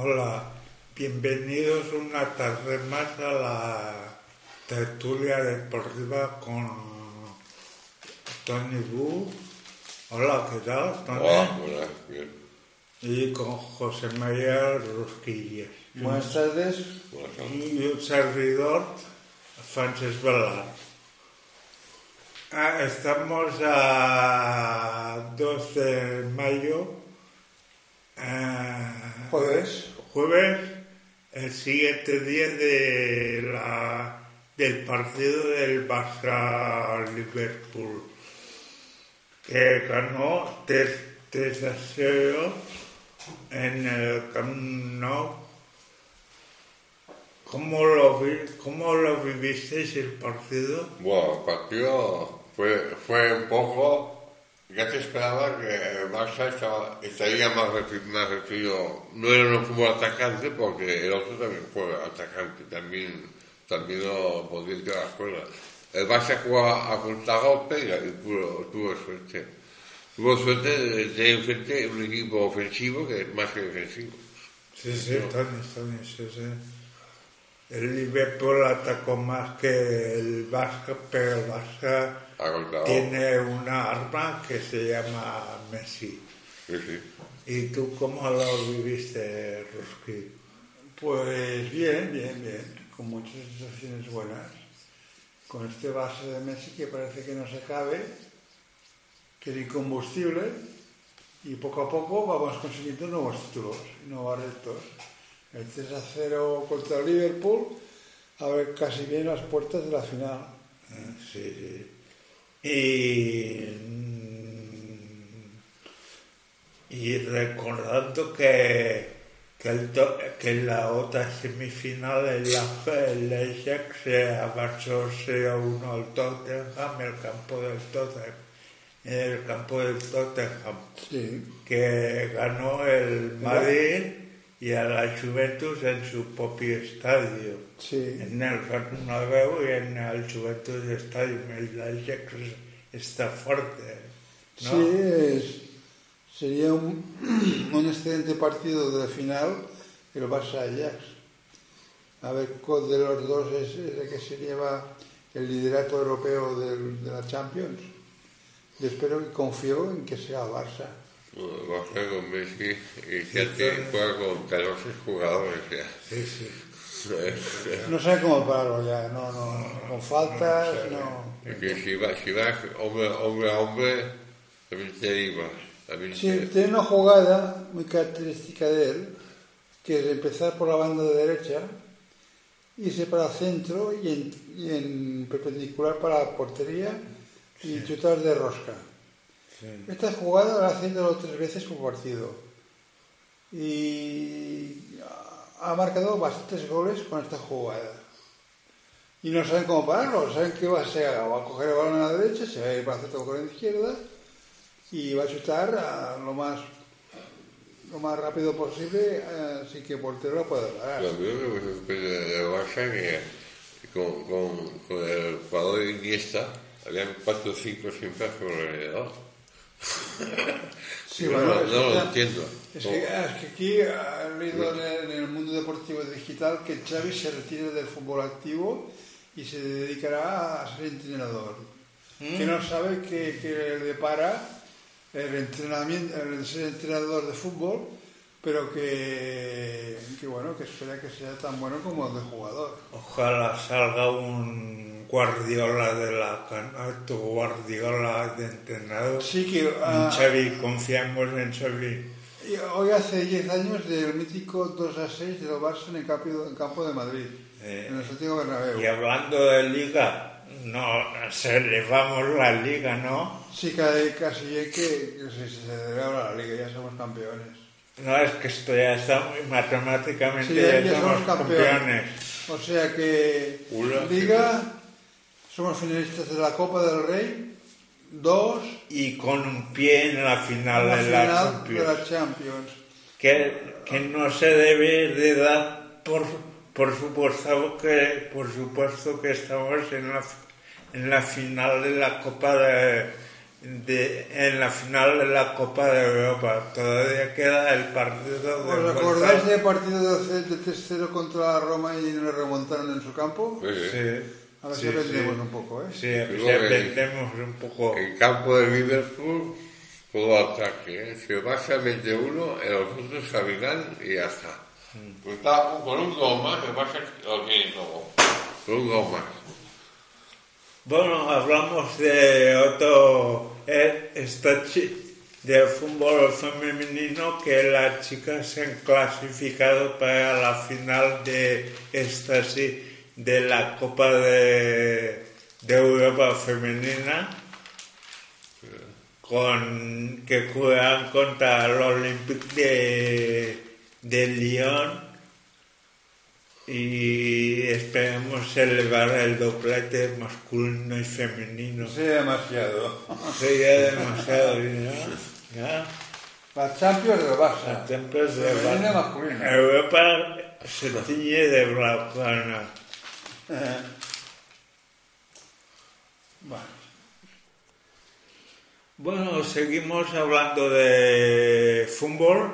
Hola, bienvenidos una tarde más a la tertulia deportiva con Tony Bu. Hola, ¿qué tal, Tony? Hola, hola, bien. Y con José María Rosquillas. Buenas tardes. Buenas tardes. Y un servidor, Francesc Balán. Ah, estamos a 2 de mayo. ah, Jueves. jueves, el siguiente día de la, del partido del Barça-Liverpool, que ganó 3 a 0 en el Camp Nou. ¿Cómo lo, vi, ¿Cómo lo vivisteis el partido? Bueno, el partido fue, fue un poco... Ya se esperaba que el Barça estaba, estaría más, más referido. No era un fútbol atacante porque el otro también fue atacante. También, también lo podía ir a. El Barça jugó a contragolpe y, y tuvo, tuvo suerte. Tuvo suerte de tener enfrente un equipo ofensivo que es más que defensivo. Sí, sí, Tony, Tony, sí, sí. El Liverpool atacó más que el Barça, pero el Barça Tiene una arma que se llama Messi. Sí, sí. ¿Y tú cómo lo viviste, Ruski? Pues bien, bien, bien. Con muchas sensaciones buenas. Con este vaso de Messi que parece que no se cabe, que es incombustible. Y poco a poco vamos consiguiendo nuevos títulos, nuevos retos. El 3 a 0 contra el Liverpool, a ver casi bien las puertas de la final. Sí, sí. Y, mm, y recordando que, que, el que la otra semifinal en la el Ajax se avanzó 0-1 al Tottenham, el campo del Tottenham, en el campo del Tottenham. Sí, que ganó el Madrid y a la Juventus en su propio estadio, sí. en el Bernabéu y en el Juventus Stadium. El Ajax está fuerte, ¿no? Sí, es- sería un, un excelente partido de final el Barça-Ajax. A ver cuál de los dos es, es el que se lleva el liderato europeo del- de la Champions. Yo espero y confío en que sea el Barça. Bueno, Barça con Messi y que juega con 14 jugadores ya. Sí, sí. No sé cómo pararlo ya, no, no, con faltas, no. Es que si vas, si vas hombre, hombre a hombre, también te animas. También Sí, te- tiene una jugada muy característica de él, que es empezar por la banda derecha, irse para el centro y en, y en perpendicular para la portería y chutar de rosca. Esta jugada la hace dos o tres veces por partido. Y ha marcado bastantes goles con esta jugada. Y no saben cómo pararlo, saben que va a, ser, va a coger el balón a la derecha, se va a ir para el centro con la izquierda y va a chutar a lo más lo más rápido posible sin que el portero lo pueda parar. Lo mismo que me de Barça que con, con, con el jugador de Iniesta habían 4 o 5 siempre a su alrededor. Sí, bueno, no, es no que- lo entiendo. Es que, es que aquí ha leído en el, en el mundo deportivo digital que Xavi se retira del fútbol activo y se dedicará a ser entrenador. Que no sabe que, que le depara el entrenamiento, el ser entrenador de fútbol, pero que, que bueno, que espera que sea tan bueno como de jugador. Ojalá salga un Guardiola de la tu Guardiola de entrenador. Sí que En ah, Xavi, confiamos en Xavi. hoy hace 10 años del mítico 2 a 6 del Barça en el campo, en campo de Madrid, Eh, en el Santiago Bernabéu. Y hablando de liga, no, celebramos la liga, ¿no? Sí, casi, casi es que, que se, se celebra la liga, ya somos campeones. No, es que esto ya está muy matemáticamente, Sí, ya ya somos somos campeones. campeones. O sea que Liga, somos finalistas de la Copa del Rey, dos, Y con un pie en la final la de la final de Champions. la Champions. que, que no se debe de dar por, por supuesto que por supuesto que estamos en la en la final de la Copa de, de- en la final de la Copa de Europa todavía queda el partido de ¿Os acordáis del partido de de 3-0 contra Roma y nos remontaron en su campo? Sí, sí. Sí, A ver sí, si aprendemos sí. un poco, ¿eh? sí, que- aprendemos un poco En campo de Liverpool, todo ataque. ¿eh? Si el Barça mete uno, el otro se final y ya está. Pues está, con un gol más, el Barça lo tiene todo. Con un gol más. Bueno, hablamos de otro, eh, esta del fútbol femenino que las chicas se han clasificado para la final de esta sí, de la Copa de, de Europa femenina con que juegan contra el Olympique de, de Lyon y esperemos celebrar el doblete masculino y femenino. Sí, demasiado. Sería demasiado ya. ya. La Champions Femenina y Bar- masculina. Europa se tiñe de blaugrana. Eh. Bueno, Bueno, seguimos hablando de fútbol,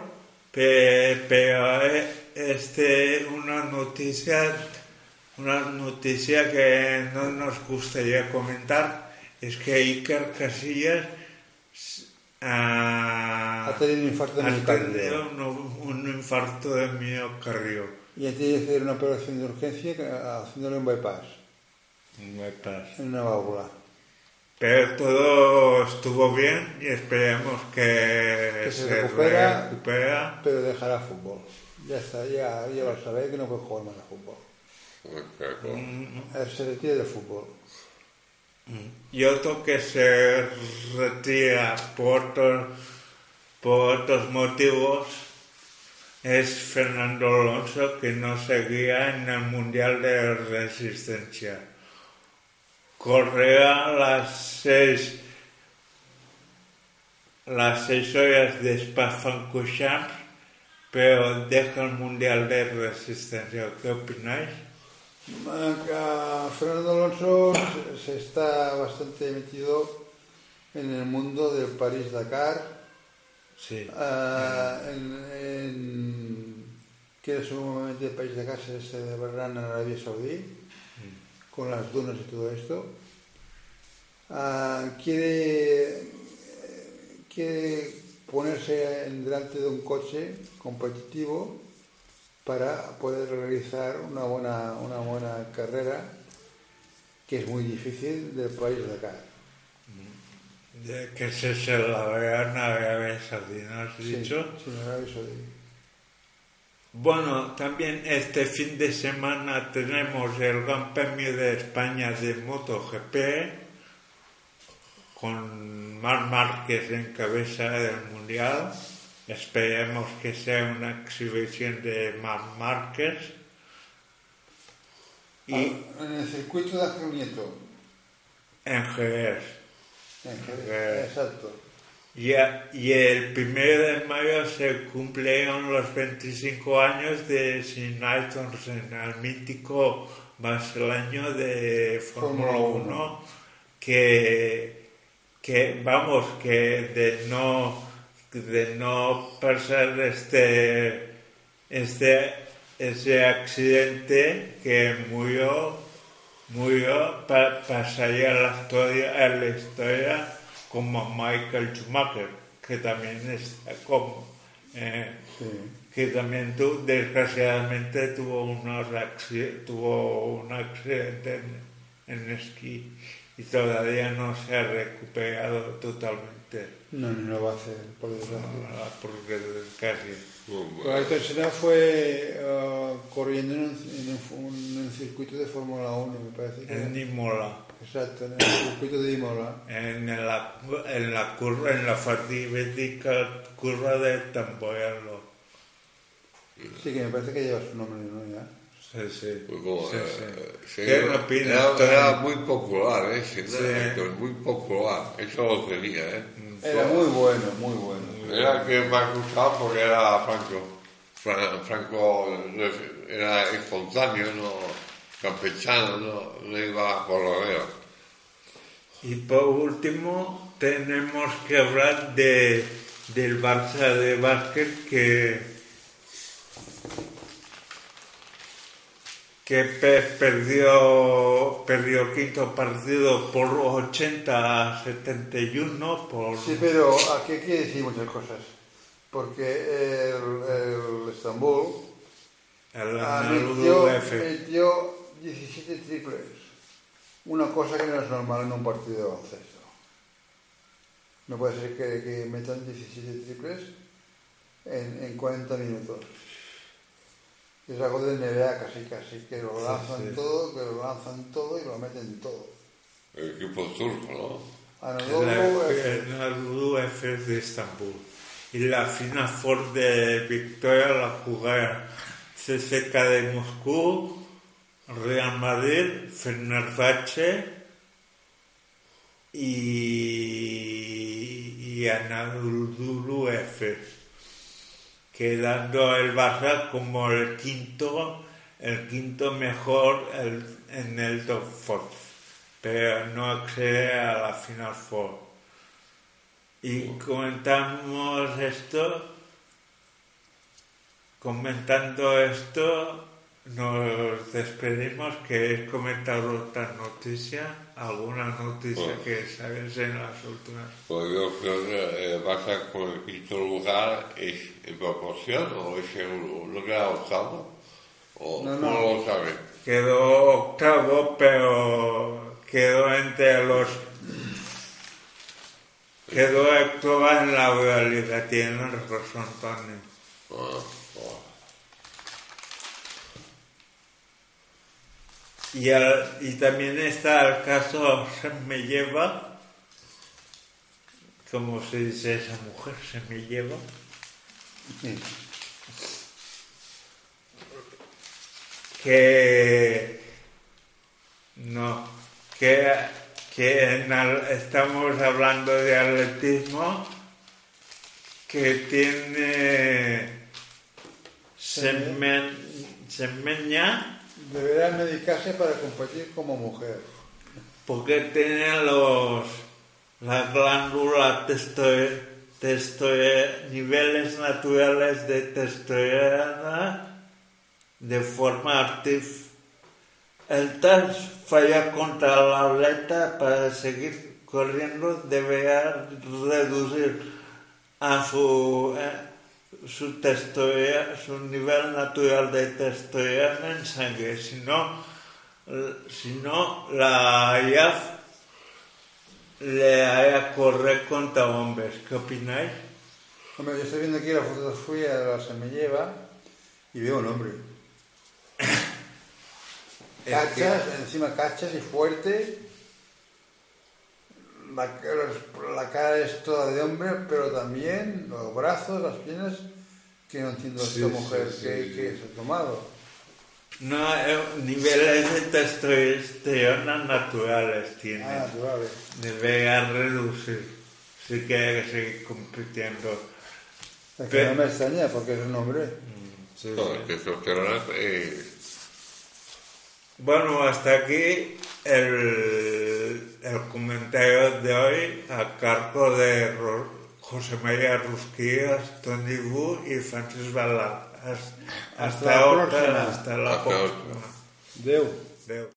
pe- pero eh, este una noticia, una noticia que no nos gustaría comentar es que Iker Casillas ha tenido un infarto de miocardio. un, un infarto de miocardio. Y tenido que hacer una operación de urgencia que- haciéndole un bypass pasa. en una válvula. Pero todo estuvo bien y esperemos que, Que se recupera. recupera. Pero dejará fútbol. Ya está, ya, ya lo sabéis que no puede jugar más a fútbol. Pero, Eh, Se retira del fútbol. Y otro que se retira por otros, por otros motivos es Fernando Alonso, que no seguía en el Mundial de Resistencia. Correa las seis, las seis horas de Spa-Francorchamps, pero deja el Mundial de Resistencia. ¿Qué opináis? Fernando Alonso se está bastante metido en el mundo del París-Dakar, Sí. ah, en, en- que sumamente el París-Dakar se celebrará en Arabia Saudí, con las dunas y todo esto. Ah, quiere, quiere ponerse en delante de un coche competitivo para poder realizar una buena, una buena carrera que es muy difícil del país de acá. De que se celebrará en Arabia Saudí, ¿no has Sí, dicho? sí, en. Bueno, también este fin de semana tenemos el Gran Premio de España de MotoGP con Marc Márquez en cabeza del Mundial. Esperemos que sea una exhibición de Marc Márquez. Y Ah, en el circuito de Nieto. en Jerez. Jerez. Exacto. Y, el primero de mayo se cumplieron los 25 años de Sin Ayrton, el mítico brasileño de Fórmula Fórmula 1, que, que vamos, que de no, de no pasar este, este, ese accidente que murió, murió pa- pasaría a la historia, a la historia como Michael Schumacher, que también está como, eh, Sí. que también tu, desgraciadamente tuvo, unos tuvo un accidente en, en esquí y todavía no se ha recuperado totalmente, No, no, no va a hacer, por desgracia. ah, porque casi. Ayrton Senna fue ah, corriendo en un, en un- en un circuito de Fórmula 1, me parece. que En. Imola, Exacto, en el circuito de Imola. en la, en la curva, en la fatídica curva de Tamboyalo. Sí, que me parece que lleva su nombre, ¿no? Ya. Sí, sí. Pues como, Sí, eh, sí. se- ¿Qué opinas, era, era muy popular, ¿eh? Sí, muy popular. Eso lo tenía, ¿eh? Era muy bueno, muy bueno. Era el que más gustaba porque era Franco. Fra- Franco era espontáneo, no campechano, no, no iba por los dedos. Y por último, tenemos que hablar de, del Barça de básquet que, que pe- perdió, perdió el quinto partido por 80 a 71 por... Sí, pero aquí hay que decir muchas cosas. Porque el, el Estambul el metió, metió 17 triples. Una cosa que no es normal en un partido de baloncesto. No puede ser que, que metan 17 triples en, en 40 minutos. Es algo de NBA casi casi, que lo lanzan sí. todo, que lo lanzan todo y lo meten todo. El equipo turco, ¿no? Anadolu, eh, el Anadolu F de Estambul. Y la Final Four de Victoria la jugaron CSK de Moscú, Real Madrid, Fenerbahce y, y Anadolu F, quedando el Barça como el quinto, el quinto mejor en el top four, pero no accede a la Final Four. Y comentamos esto, comentando esto, nos despedimos. ¿Queréis comentar otra noticia? ¿Alguna noticia Bueno. que sabes en las últimas? Pues yo creo que eh, Barça con el quinto lugar es en proporción o es que era octavo. O No, no, no. lo sabe. Quedó octavo, pero quedó entre los... Quedó octavo en la realidad, tiene razón, Tony. Ah, ah. Y, al- y también está el caso Se me lleva, como se dice esa mujer, se me lleva, sí. que no, que, que en al- estamos hablando de atletismo, que tiene semen, semeña Deberá medicarse para competir como mujer. porque tiene los las glándulas testoe, testoe- niveles naturales de testosterona de forma artificial. El TAS falla contra el atleta para seguir corriendo deberá reducir a su eh, su testosterona, su nivel natural de testosterona en sangre, si no eh, si no la IAF le haría correr contra hombres. ¿Qué opináis? Hombre, yo estoy viendo aquí la fotografía de la se me lleva y veo un hombre. Cachas, encima cachas y fuerte. La, cara- la cara es toda de hombre, pero también los brazos, las piernas, que no entiendo Sí, esta sí, mujer sí, que, sí. que se ha tomado. No, eh, niveles de testosterona naturales tiene. Ah, naturales. Debería reducir si quiere seguir compitiendo. Sea, que no me extraña porque es un hombre. No, el testosterona es Bueno, hasta aquí el, el comentario de hoy a cargo de José María Rusquillas, Tony Bu y Francis Balá. Hasta, Hasta hasta la otra, próxima. hasta la Hasta próxima. otra. Deu. Adeu.